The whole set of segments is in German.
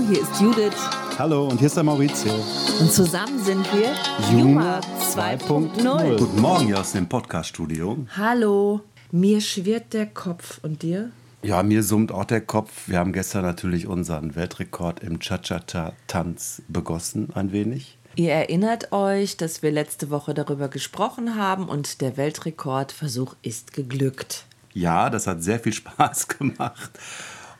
Hallo, hier ist Judith. Hallo, und hier ist der Maurizio. Und zusammen sind wir Juma 2.0. Guten Morgen hier aus dem Podcast-Studio. Hallo, mir schwirrt der Kopf. Und dir? Ja, mir summt auch der Kopf. Wir haben gestern natürlich unseren Weltrekord im Cha-Cha-Cha-Tanz begossen, ein wenig. Ihr erinnert euch, dass wir letzte Woche darüber gesprochen haben und der Weltrekordversuch ist geglückt. Ja, das hat sehr viel Spaß gemacht.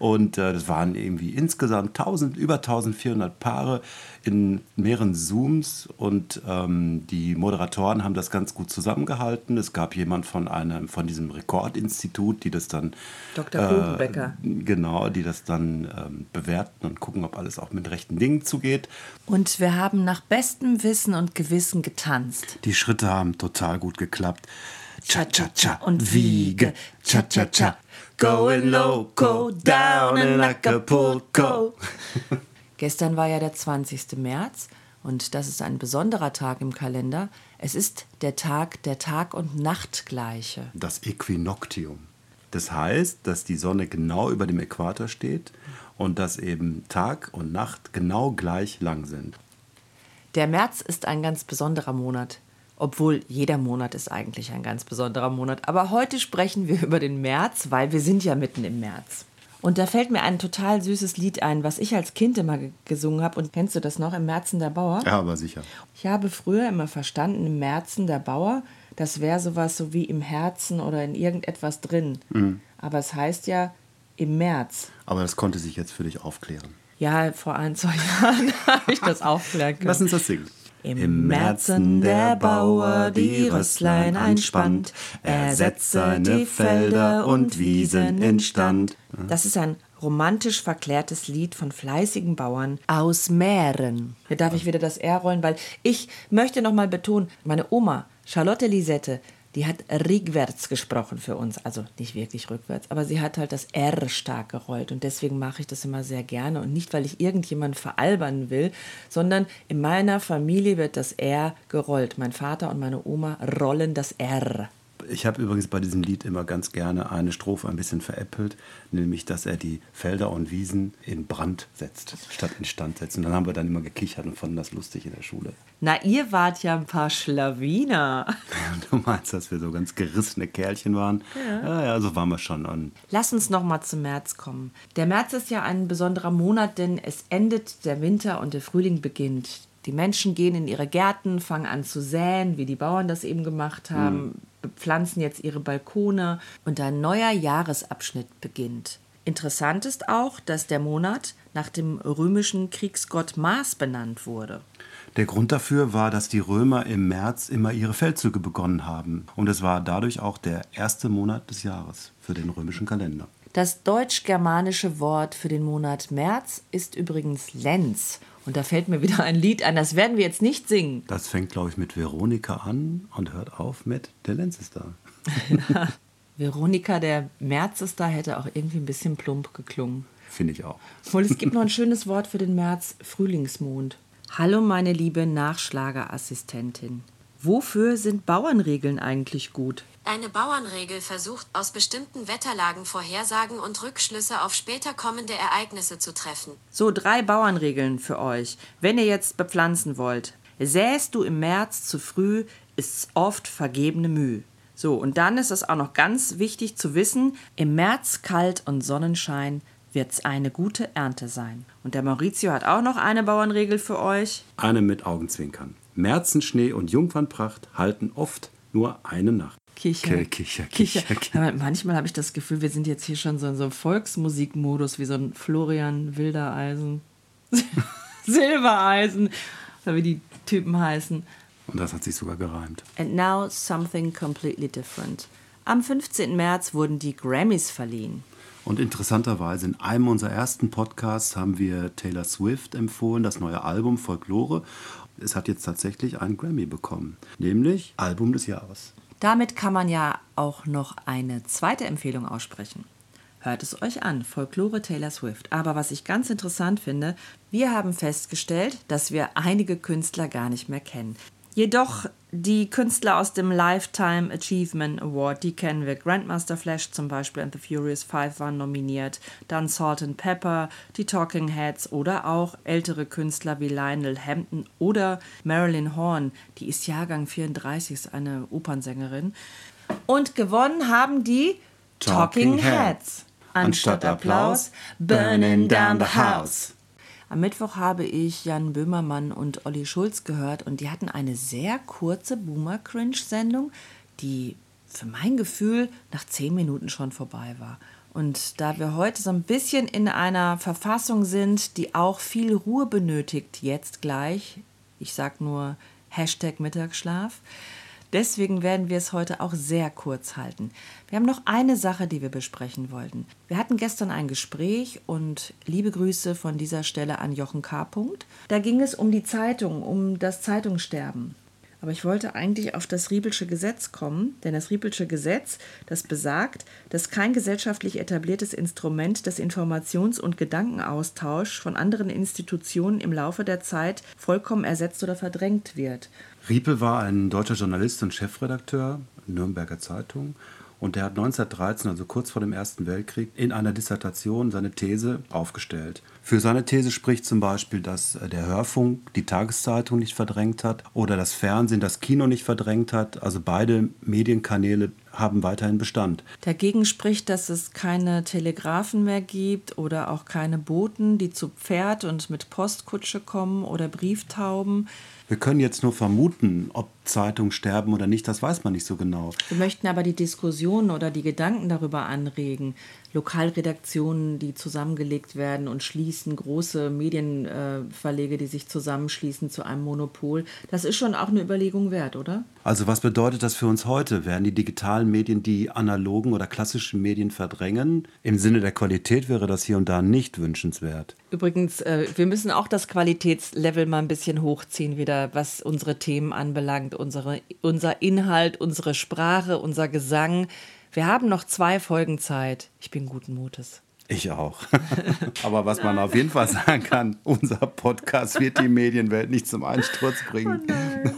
Und äh, das waren irgendwie insgesamt 1000, über 1400 Paare in mehreren Zooms. Und ähm, die Moderatoren haben das ganz gut zusammengehalten. Es gab jemand von einem, von diesem Rekordinstitut, die das dann. Dr. Kuchenbecker. Äh, genau, die das dann ähm, bewerten und gucken, ob alles auch mit rechten Dingen zugeht. Und wir haben nach bestem Wissen und Gewissen getanzt. Die Schritte haben total gut geklappt. Cha-cha-cha und Wiege. Cha-cha-cha. Going loco down in Acapulco. Gestern war ja der 20. März und das ist ein besonderer Tag im Kalender. Es ist der Tag der Tag- und Nachtgleiche. Das Äquinoctium. Das heißt, dass die Sonne genau über dem Äquator steht und dass eben Tag und Nacht genau gleich lang sind. Der März ist ein ganz besonderer Monat. Obwohl jeder Monat ist eigentlich ein ganz besonderer Monat. Aber heute sprechen wir über den März, weil wir sind ja mitten im März. Und da fällt mir ein total süßes Lied ein, was ich als Kind immer gesungen habe. Und kennst du das noch? Im Märzen der Bauer? Ja, aber sicher. Ich habe früher immer verstanden, im Märzen der Bauer, das wäre sowas so wie im Herzen oder in irgendetwas drin. Mhm. Aber es heißt ja im März. Aber das konnte sich jetzt für dich aufklären. Ja, vor ein, zwei Jahren habe ich das aufklären können. Lass uns das singen. Im Märzen der Bauer die Rösslein einspannt, er setzt seine Felder und Wiesen instand. Das ist ein romantisch verklärtes Lied von fleißigen Bauern aus Mähren. Hier darf ich wieder das R rollen, weil ich möchte nochmal betonen, meine Oma, Charlotte Lisette, die hat rückwärts gesprochen für uns. Also nicht wirklich rückwärts, aber sie hat halt das R stark gerollt. Und deswegen mache ich das immer sehr gerne. Und nicht, weil ich irgendjemanden veralbern will, sondern in meiner Familie wird das R gerollt. Mein Vater und meine Oma rollen das R. Ich habe übrigens bei diesem Lied immer ganz gerne eine Strophe ein bisschen veräppelt, nämlich, dass er die Felder und Wiesen in Brand setzt, statt in Stand setzt. Und dann haben wir dann immer gekichert und fanden das lustig in der Schule. Na, ihr wart ja ein paar Schlawiner. Du meinst, dass wir so ganz gerissene Kerlchen waren? Ja, ja, ja so waren wir schon. Und Lass uns noch mal zum März kommen. Der März ist ja ein besonderer Monat, denn es endet der Winter und der Frühling beginnt. Die Menschen gehen in ihre Gärten, fangen an zu säen, wie die Bauern das eben gemacht haben, bepflanzen jetzt ihre Balkone und ein neuer Jahresabschnitt beginnt. Interessant ist auch, dass der Monat nach dem römischen Kriegsgott Mars benannt wurde. Der Grund dafür war, dass die Römer im März immer ihre Feldzüge begonnen haben. Und es war dadurch auch der erste Monat des Jahres für den römischen Kalender. Das deutsch-germanische Wort für den Monat März ist übrigens Lenz. Und da fällt mir wieder ein Lied ein, das werden wir jetzt nicht singen. Das fängt, glaube ich, mit Veronika an und hört auf mit Der Lenz ist da. Veronika, der März ist da, hätte auch irgendwie ein bisschen plump geklungen. Finde ich auch. Obwohl es gibt noch ein schönes Wort für den März, Frühlingsmond. Hallo meine liebe Nachschlagerassistentin. Wofür sind Bauernregeln eigentlich gut? Eine Bauernregel versucht, aus bestimmten Wetterlagen Vorhersagen und Rückschlüsse auf später kommende Ereignisse zu treffen. So, drei Bauernregeln für euch. Wenn ihr jetzt bepflanzen wollt. Säst du im März zu früh, ist's oft vergebene Mühe. So, und dann ist es auch noch ganz wichtig zu wissen, im März kalt und Sonnenschein wird's eine gute Ernte sein. Und der Maurizio hat auch noch eine Bauernregel für euch. Eine mit Augenzwinkern. Märzenschnee und Jungfernpracht halten oft nur eine Nacht. Kicher. Kicher, Kicher, Kicher. Aber manchmal habe ich das Gefühl, wir sind jetzt hier schon so in so einem Volksmusikmodus, wie so ein Florian Wildereisen. Silbereisen. Oder wie die Typen heißen. Und das hat sich sogar gereimt. And now something completely different. Am 15. März wurden die Grammys verliehen. Und interessanterweise in einem unserer ersten Podcasts haben wir Taylor Swift empfohlen, das neue Album Folklore. Es hat jetzt tatsächlich einen Grammy bekommen, nämlich Album des Jahres. Damit kann man ja auch noch eine zweite Empfehlung aussprechen. Hört es euch an, Folklore Taylor Swift. Aber was ich ganz interessant finde, wir haben festgestellt, dass wir einige Künstler gar nicht mehr kennen. Jedoch die Künstler aus dem Lifetime Achievement Award, die kennen wir. Grandmaster Flash zum Beispiel und The Furious Five waren nominiert. Dann Salt and Pepper, die Talking Heads oder auch ältere Künstler wie Lionel Hampton oder Marilyn Horn. Die ist Jahrgang 34, ist eine Opernsängerin. Und gewonnen haben die Talking, Talking Heads. Anstatt Applaus, Burning Down the House. Am Mittwoch habe ich Jan Böhmermann und Olli Schulz gehört und die hatten eine sehr kurze Boomer-Cringe-Sendung, die für mein Gefühl nach zehn Minuten schon vorbei war. Und da wir heute so ein bisschen in einer Verfassung sind, die auch viel Ruhe benötigt, jetzt gleich, ich sag nur Hashtag Mittagsschlaf, Deswegen werden wir es heute auch sehr kurz halten. Wir haben noch eine Sache, die wir besprechen wollten. Wir hatten gestern ein Gespräch und liebe Grüße von dieser Stelle an Jochen K. Da ging es um die Zeitung, um das Zeitungssterben. Aber ich wollte eigentlich auf das Riebelsche Gesetz kommen, denn das Riebelsche Gesetz, das besagt, dass kein gesellschaftlich etabliertes Instrument des Informations- und Gedankenaustauschs von anderen Institutionen im Laufe der Zeit vollkommen ersetzt oder verdrängt wird. Riepe war ein deutscher Journalist und Chefredakteur Nürnberger Zeitung und der hat 1913, also kurz vor dem Ersten Weltkrieg, in einer Dissertation seine These aufgestellt. Für seine These spricht zum Beispiel, dass der Hörfunk die Tageszeitung nicht verdrängt hat oder das Fernsehen das Kino nicht verdrängt hat. Also beide Medienkanäle haben weiterhin Bestand. Dagegen spricht, dass es keine Telegrafen mehr gibt oder auch keine Boten, die zu Pferd und mit Postkutsche kommen oder Brieftauben. Wir können jetzt nur vermuten, ob Zeitungen sterben oder nicht, das weiß man nicht so genau. Wir möchten aber die Diskussion oder die Gedanken darüber anregen. Lokalredaktionen, die zusammengelegt werden und schließen, große Medienverlege, die sich zusammenschließen zu einem Monopol. Das ist schon auch eine Überlegung wert, oder? Also was bedeutet das für uns heute? Werden die digitalen Medien die analogen oder klassischen Medien verdrängen? Im Sinne der Qualität wäre das hier und da nicht wünschenswert. Übrigens, äh, wir müssen auch das Qualitätslevel mal ein bisschen hochziehen, wieder was unsere Themen anbelangt, unsere, unser Inhalt, unsere Sprache, unser Gesang. Wir haben noch zwei Folgen Zeit. Ich bin guten Mutes. Ich auch. Aber was man auf jeden Fall sagen kann, unser Podcast wird die Medienwelt nicht zum Einsturz bringen. Oh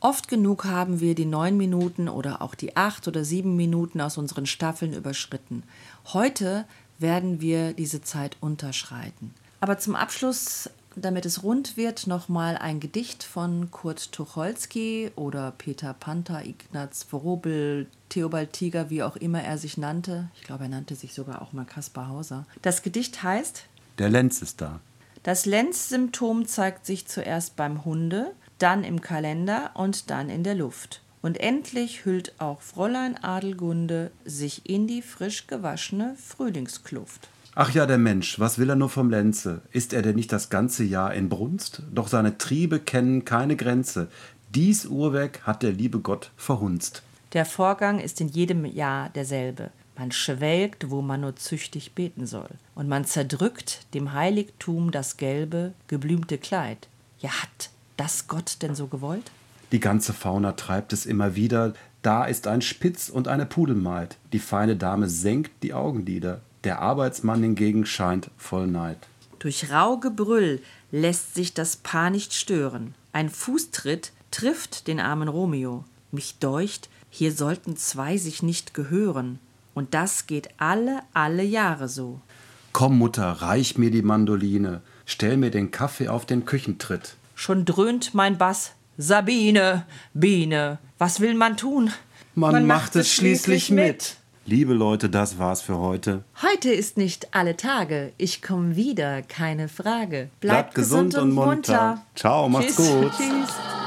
Oft genug haben wir die neun Minuten oder auch die acht oder sieben Minuten aus unseren Staffeln überschritten. Heute werden wir diese Zeit unterschreiten. Aber zum Abschluss damit es rund wird, nochmal ein Gedicht von Kurt Tucholsky oder Peter Panther, Ignaz Vorobel, Theobald Tiger, wie auch immer er sich nannte. Ich glaube, er nannte sich sogar auch mal Kaspar Hauser. Das Gedicht heißt Der Lenz ist da. Das Lenz-Symptom zeigt sich zuerst beim Hunde, dann im Kalender und dann in der Luft. Und endlich hüllt auch Fräulein Adelgunde sich in die frisch gewaschene Frühlingskluft. Ach ja, der Mensch, was will er nur vom Lenze? Ist er denn nicht das ganze Jahr in Brunst? Doch seine Triebe kennen keine Grenze. Dies Uhrwerk hat der liebe Gott verhunzt. Der Vorgang ist in jedem Jahr derselbe. Man schwelgt, wo man nur züchtig beten soll. Und man zerdrückt dem Heiligtum das gelbe, geblümte Kleid. Ja, hat das Gott denn so gewollt? Die ganze Fauna treibt es immer wieder. Da ist ein Spitz und eine Pudelmaid. Die feine Dame senkt die Augenlider. Der Arbeitsmann hingegen scheint voll Neid. Durch rau Gebrüll lässt sich das Paar nicht stören. Ein Fußtritt trifft den armen Romeo. Mich deucht, hier sollten zwei sich nicht gehören. Und das geht alle, alle Jahre so. Komm, Mutter, reich mir die Mandoline, stell mir den Kaffee auf den Küchentritt. Schon dröhnt mein Bass. Sabine, Biene, was will man tun? Man, man macht, macht es schließlich mit. mit. Liebe Leute, das war's für heute. Heute ist nicht alle Tage. Ich komme wieder, keine Frage. Bleibt, Bleibt gesund, gesund, und munter. munter. Ciao, macht's Tschüss. gut. Tschüss.